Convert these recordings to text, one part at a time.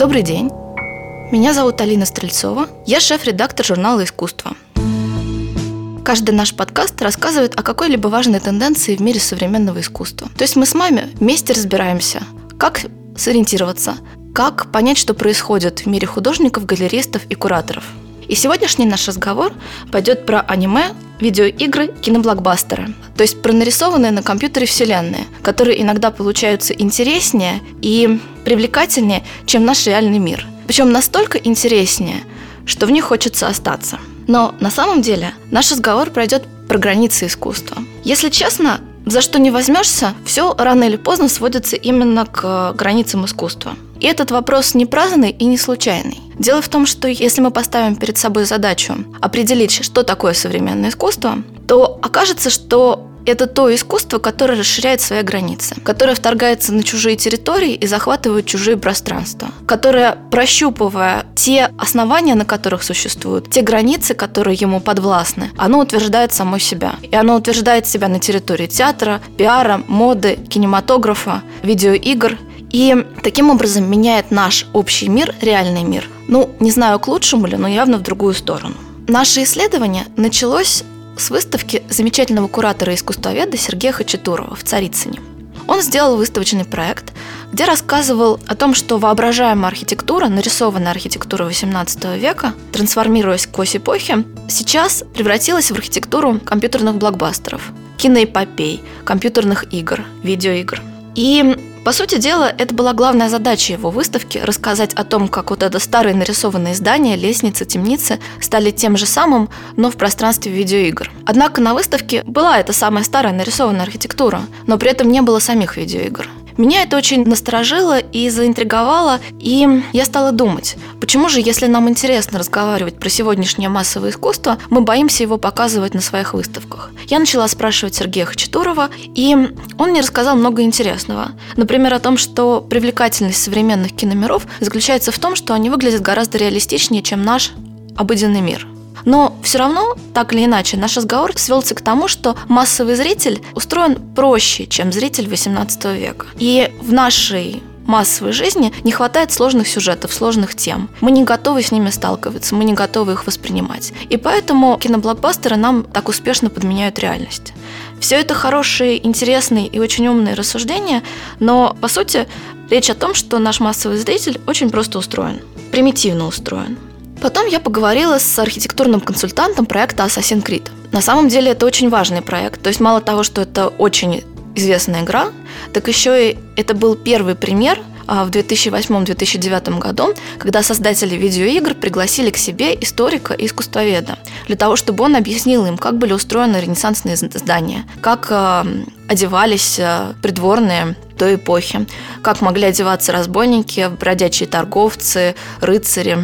Добрый день. Меня зовут Алина Стрельцова. Я шеф-редактор журнала «Искусство». Каждый наш подкаст рассказывает о какой-либо важной тенденции в мире современного искусства. То есть мы с вами вместе разбираемся, как сориентироваться, как понять, что происходит в мире художников, галеристов и кураторов. И сегодняшний наш разговор пойдет про аниме, видеоигры, киноблокбастеры. То есть про нарисованные на компьютере вселенные, которые иногда получаются интереснее и привлекательнее, чем наш реальный мир. Причем настолько интереснее, что в них хочется остаться. Но на самом деле наш разговор пройдет про границы искусства. Если честно, за что не возьмешься, все рано или поздно сводится именно к границам искусства. И этот вопрос не праздный и не случайный. Дело в том, что если мы поставим перед собой задачу определить, что такое современное искусство, то окажется, что это то искусство, которое расширяет свои границы, которое вторгается на чужие территории и захватывает чужие пространства, которое, прощупывая те основания, на которых существуют, те границы, которые ему подвластны, оно утверждает само себя. И оно утверждает себя на территории театра, пиара, моды, кинематографа, видеоигр и таким образом меняет наш общий мир, реальный мир. Ну, не знаю, к лучшему ли, но явно в другую сторону. Наше исследование началось с выставки замечательного куратора и искусствоведа Сергея Хачатурова в Царицыне. Он сделал выставочный проект, где рассказывал о том, что воображаемая архитектура, нарисованная архитектура XVIII века, трансформируясь к оси эпохи, сейчас превратилась в архитектуру компьютерных блокбастеров, киноэпопей, компьютерных игр, видеоигр. И по сути дела, это была главная задача его выставки – рассказать о том, как вот это старые нарисованные здания, лестницы, темницы стали тем же самым, но в пространстве видеоигр. Однако на выставке была эта самая старая нарисованная архитектура, но при этом не было самих видеоигр. Меня это очень насторожило и заинтриговало, и я стала думать, почему же, если нам интересно разговаривать про сегодняшнее массовое искусство, мы боимся его показывать на своих выставках. Я начала спрашивать Сергея Хачатурова, и он мне рассказал много интересного. Например, о том, что привлекательность современных киномиров заключается в том, что они выглядят гораздо реалистичнее, чем наш обыденный мир – но все равно, так или иначе, наш разговор свелся к тому, что массовый зритель устроен проще, чем зритель XVIII века. И в нашей массовой жизни не хватает сложных сюжетов, сложных тем. Мы не готовы с ними сталкиваться, мы не готовы их воспринимать. И поэтому киноблокбастеры нам так успешно подменяют реальность. Все это хорошие, интересные и очень умные рассуждения, но, по сути, речь о том, что наш массовый зритель очень просто устроен, примитивно устроен. Потом я поговорила с архитектурным консультантом проекта Assassin's Creed. На самом деле это очень важный проект. То есть мало того, что это очень известная игра, так еще и это был первый пример а, в 2008-2009 году, когда создатели видеоигр пригласили к себе историка и искусствоведа для того, чтобы он объяснил им, как были устроены ренессансные здания, как э, одевались э, придворные той эпохи, как могли одеваться разбойники, бродячие торговцы, рыцари,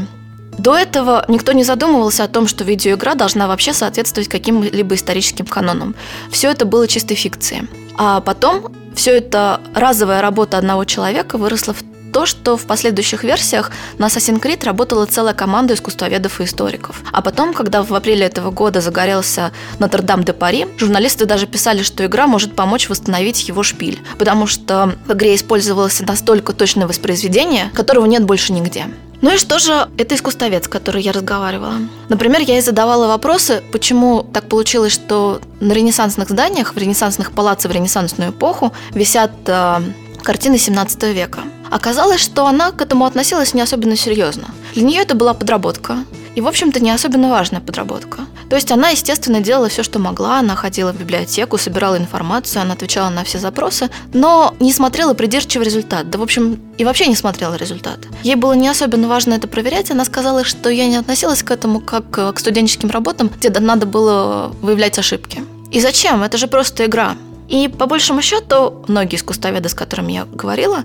до этого никто не задумывался о том, что видеоигра должна вообще соответствовать каким-либо историческим канонам. Все это было чистой фикцией. А потом все это разовая работа одного человека выросла в то, что в последующих версиях на Assassin's Creed работала целая команда искусствоведов и историков. А потом, когда в апреле этого года загорелся Нотр-Дам-де-Пари, журналисты даже писали, что игра может помочь восстановить его шпиль, потому что в игре использовалось настолько точное воспроизведение, которого нет больше нигде. Ну и что же это искусствовед, с которой я разговаривала? Например, я ей задавала вопросы, почему так получилось, что на ренессансных зданиях, в ренессансных палацах в ренессансную эпоху висят э, картины 17 века. Оказалось, что она к этому относилась не особенно серьезно. Для нее это была подработка, и, в общем-то, не особенно важная подработка. То есть она, естественно, делала все, что могла. Она ходила в библиотеку, собирала информацию, она отвечала на все запросы, но не смотрела придирчиво результат. Да, в общем, и вообще не смотрела результат. Ей было не особенно важно это проверять. Она сказала, что я не относилась к этому как к студенческим работам, где надо было выявлять ошибки. И зачем? Это же просто игра. И по большему счету, многие искусствоведы, с которыми я говорила,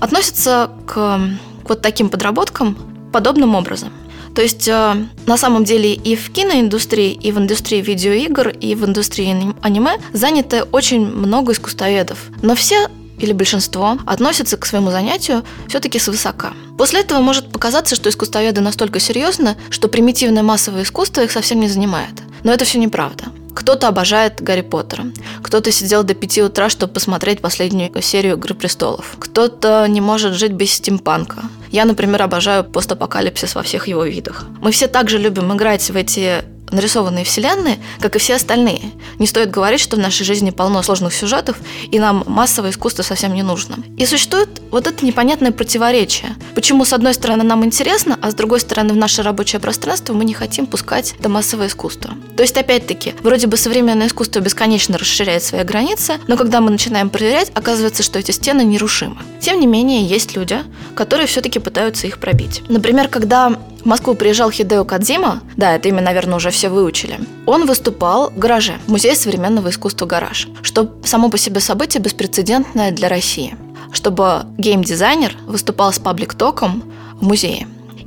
относятся к вот таким подработкам подобным образом. То есть э, на самом деле и в киноиндустрии, и в индустрии видеоигр, и в индустрии аниме заняты очень много искусствоведов. Но все или большинство относятся к своему занятию все-таки свысока. После этого может показаться, что искусствоведы настолько серьезны, что примитивное массовое искусство их совсем не занимает. Но это все неправда. Кто-то обожает Гарри Поттера. Кто-то сидел до 5 утра, чтобы посмотреть последнюю серию «Игры престолов». Кто-то не может жить без стимпанка. Я, например, обожаю постапокалипсис во всех его видах. Мы все также любим играть в эти нарисованные вселенные, как и все остальные. Не стоит говорить, что в нашей жизни полно сложных сюжетов, и нам массовое искусство совсем не нужно. И существует вот это непонятное противоречие. Почему, с одной стороны, нам интересно, а с другой стороны, в наше рабочее пространство мы не хотим пускать это массовое искусство. То есть, опять-таки, вроде бы современное искусство бесконечно расширяет свои границы, но когда мы начинаем проверять, оказывается, что эти стены нерушимы. Тем не менее, есть люди, которые все-таки пытаются их пробить. Например, когда в Москву приезжал Хидео Кадзима, да, это имя, наверное, уже все выучили. Он выступал в гараже, в Музее современного искусства «Гараж», что само по себе событие беспрецедентное для России. Чтобы геймдизайнер выступал с паблик-током в музее.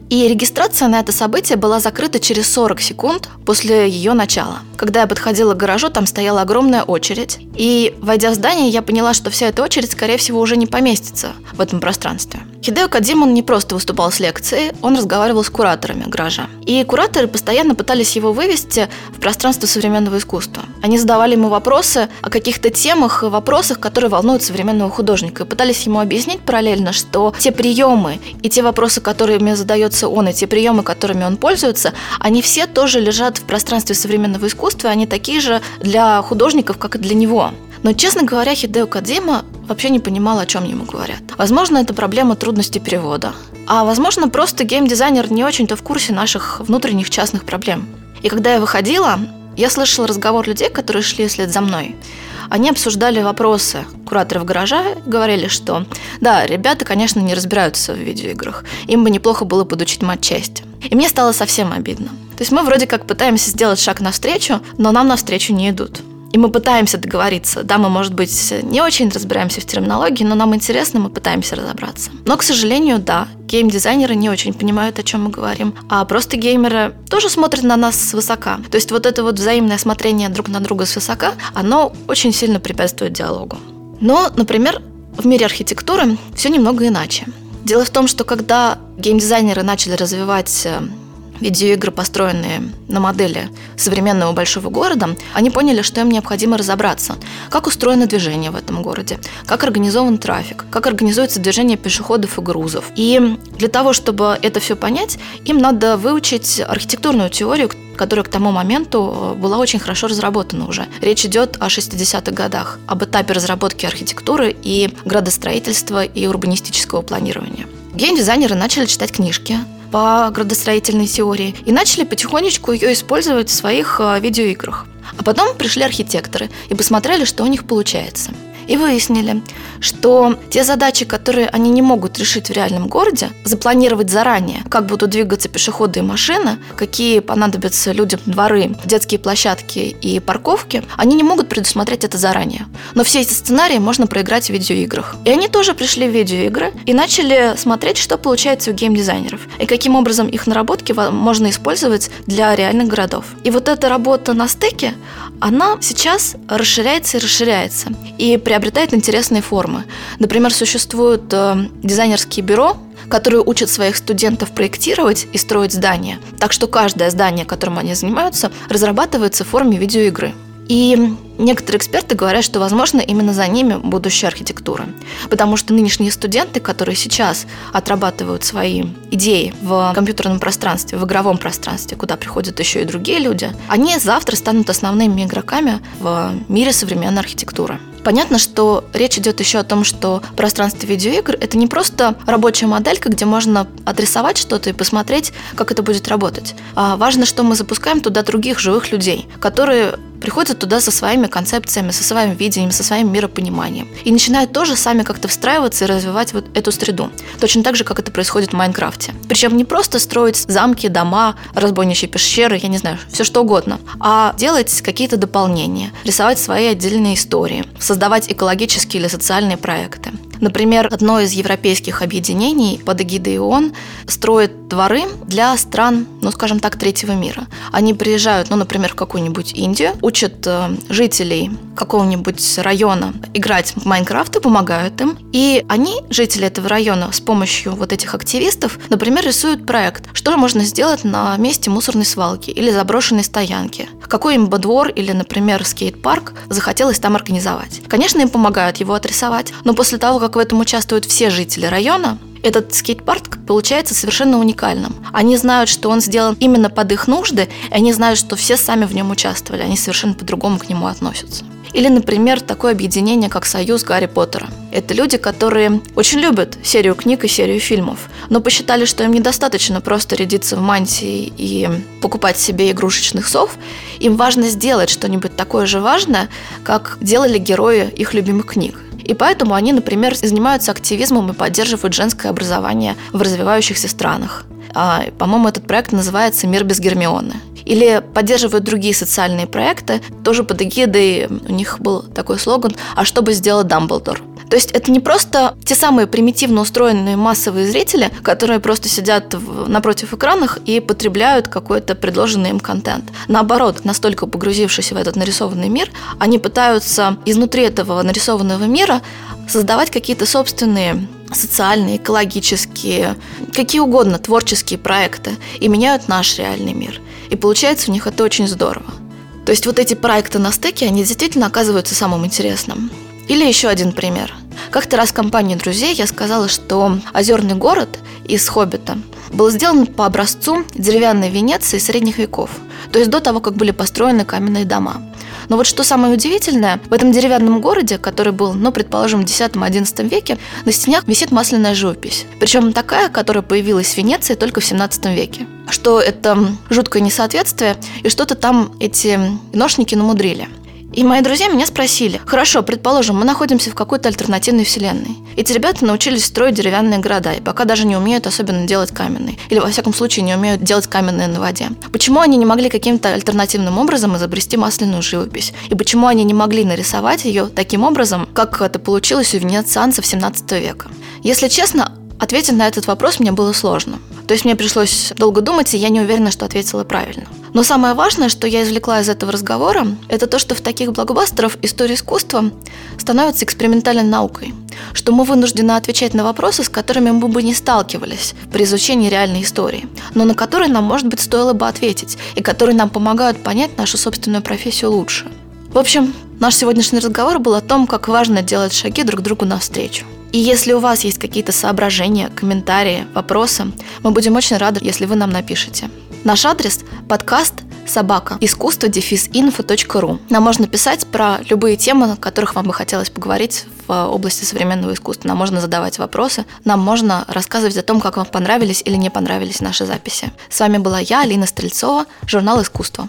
И регистрация на это событие была закрыта через 40 секунд после ее начала. Когда я подходила к гаражу, там стояла огромная очередь. И, войдя в здание, я поняла, что вся эта очередь, скорее всего, уже не поместится в этом пространстве. Хидео Кадзима не просто выступал с лекцией, он разговаривал с кураторами гаража. И кураторы постоянно пытались его вывести в пространство современного искусства. Они задавали ему вопросы о каких-то темах и вопросах, которые волнуют современного художника, и пытались ему объяснить параллельно, что те приемы и те вопросы, которыми задается он, и те приемы, которыми он пользуется, они все тоже лежат в пространстве современного искусства, они такие же для художников, как и для него. Но, честно говоря, Хидео Кадзима вообще не понимал, о чем ему говорят. Возможно, это проблема трудности перевода. А возможно, просто геймдизайнер не очень-то в курсе наших внутренних частных проблем. И когда я выходила, я слышала разговор людей, которые шли вслед за мной. Они обсуждали вопросы кураторов гаража, говорили, что да, ребята, конечно, не разбираются в видеоиграх. Им бы неплохо было подучить матчасть. И мне стало совсем обидно. То есть мы вроде как пытаемся сделать шаг навстречу, но нам навстречу не идут. И мы пытаемся договориться. Да, мы, может быть, не очень разбираемся в терминологии, но нам интересно, мы пытаемся разобраться. Но, к сожалению, да, гейм-дизайнеры не очень понимают, о чем мы говорим. А просто геймеры тоже смотрят на нас свысока. То есть вот это вот взаимное смотрение друг на друга свысока, оно очень сильно препятствует диалогу. Но, например, в мире архитектуры все немного иначе. Дело в том, что когда геймдизайнеры начали развивать э, видеоигры, построенные на модели современного большого города, они поняли, что им необходимо разобраться, как устроено движение в этом городе, как организован трафик, как организуется движение пешеходов и грузов. И для того, чтобы это все понять, им надо выучить архитектурную теорию, которая к тому моменту э, была очень хорошо разработана уже. Речь идет о 60-х годах, об этапе разработки архитектуры и градостроительства и урбанистического планирования. Геймдизайнеры начали читать книжки, по градостроительной теории и начали потихонечку ее использовать в своих э, видеоиграх. А потом пришли архитекторы и посмотрели, что у них получается – и выяснили, что те задачи, которые они не могут решить в реальном городе, запланировать заранее, как будут двигаться пешеходы и машины, какие понадобятся людям дворы, детские площадки и парковки, они не могут предусмотреть это заранее. Но все эти сценарии можно проиграть в видеоиграх. И они тоже пришли в видеоигры и начали смотреть, что получается у геймдизайнеров, и каким образом их наработки можно использовать для реальных городов. И вот эта работа на стыке, она сейчас расширяется и расширяется. И при приобретает интересные формы. Например, существуют э, дизайнерские бюро, которые учат своих студентов проектировать и строить здания. Так что каждое здание, которым они занимаются, разрабатывается в форме видеоигры. И некоторые эксперты говорят, что, возможно, именно за ними будущая архитектура. Потому что нынешние студенты, которые сейчас отрабатывают свои идеи в компьютерном пространстве, в игровом пространстве, куда приходят еще и другие люди, они завтра станут основными игроками в мире современной архитектуры. Понятно, что речь идет еще о том, что пространство видеоигр – это не просто рабочая моделька, где можно отрисовать что-то и посмотреть, как это будет работать. А важно, что мы запускаем туда других живых людей, которые приходят туда со своими концепциями, со своим видением, со своим миропониманием. И начинают тоже сами как-то встраиваться и развивать вот эту среду. Точно так же, как это происходит в Майнкрафте. Причем не просто строить замки, дома, разбойничьи пещеры, я не знаю, все что угодно, а делать какие-то дополнения, рисовать свои отдельные истории, создавать экологические или социальные проекты. Например, одно из европейских объединений под эгидой ООН строит дворы для стран, ну, скажем так, третьего мира. Они приезжают, ну, например, в какую-нибудь Индию, учат э, жителей какого-нибудь района играть в Майнкрафт и помогают им. И они, жители этого района, с помощью вот этих активистов, например, рисуют проект, что можно сделать на месте мусорной свалки или заброшенной стоянки. Какой им бы двор или, например, скейт-парк захотелось там организовать. Конечно, им помогают его отрисовать, но после того, как в этом участвуют все жители района, этот скейт-парк получается совершенно уникальным. Они знают, что он сделан именно под их нужды, и они знают, что все сами в нем участвовали. Они совершенно по-другому к нему относятся. Или, например, такое объединение, как «Союз Гарри Поттера». Это люди, которые очень любят серию книг и серию фильмов, но посчитали, что им недостаточно просто рядиться в мантии и покупать себе игрушечных сов. Им важно сделать что-нибудь такое же важное, как делали герои их любимых книг. И поэтому они, например, занимаются активизмом и поддерживают женское образование в развивающихся странах. А, по-моему, этот проект называется «Мир без Гермионы». Или поддерживают другие социальные проекты, тоже под эгидой, у них был такой слоган «А что бы сделал Дамблдор?». То есть это не просто те самые примитивно устроенные массовые зрители, которые просто сидят в, напротив экранах и потребляют какой-то предложенный им контент. Наоборот, настолько погрузившись в этот нарисованный мир, они пытаются изнутри этого нарисованного мира создавать какие-то собственные социальные, экологические, какие угодно творческие проекты и меняют наш реальный мир. И получается у них это очень здорово. То есть вот эти проекты на стыке, они действительно оказываются самым интересным. Или еще один пример. Как-то раз в компании друзей я сказала, что озерный город из «Хоббита» был сделан по образцу деревянной Венеции средних веков, то есть до того, как были построены каменные дома. Но вот что самое удивительное, в этом деревянном городе, который был, ну, предположим, в X-XI веке, на стенах висит масляная живопись. Причем такая, которая появилась в Венеции только в 17 веке. Что это жуткое несоответствие, и что-то там эти ношники намудрили. И мои друзья меня спросили, хорошо, предположим, мы находимся в какой-то альтернативной вселенной. Эти ребята научились строить деревянные города, и пока даже не умеют особенно делать каменные. Или, во всяком случае, не умеют делать каменные на воде. Почему они не могли каким-то альтернативным образом изобрести масляную живопись? И почему они не могли нарисовать ее таким образом, как это получилось у венецианцев 17 века? Если честно, ответить на этот вопрос мне было сложно. То есть мне пришлось долго думать, и я не уверена, что ответила правильно. Но самое важное, что я извлекла из этого разговора, это то, что в таких блокбастерах история искусства становится экспериментальной наукой, что мы вынуждены отвечать на вопросы, с которыми мы бы не сталкивались при изучении реальной истории, но на которые нам, может быть, стоило бы ответить, и которые нам помогают понять нашу собственную профессию лучше. В общем, наш сегодняшний разговор был о том, как важно делать шаги друг другу навстречу. И если у вас есть какие-то соображения, комментарии, вопросы, мы будем очень рады, если вы нам напишите. Наш адрес – подкаст собака искусство дефис инфо.ру. Нам можно писать про любые темы, о которых вам бы хотелось поговорить в области современного искусства. Нам можно задавать вопросы, нам можно рассказывать о том, как вам понравились или не понравились наши записи. С вами была я, Алина Стрельцова, журнал «Искусство».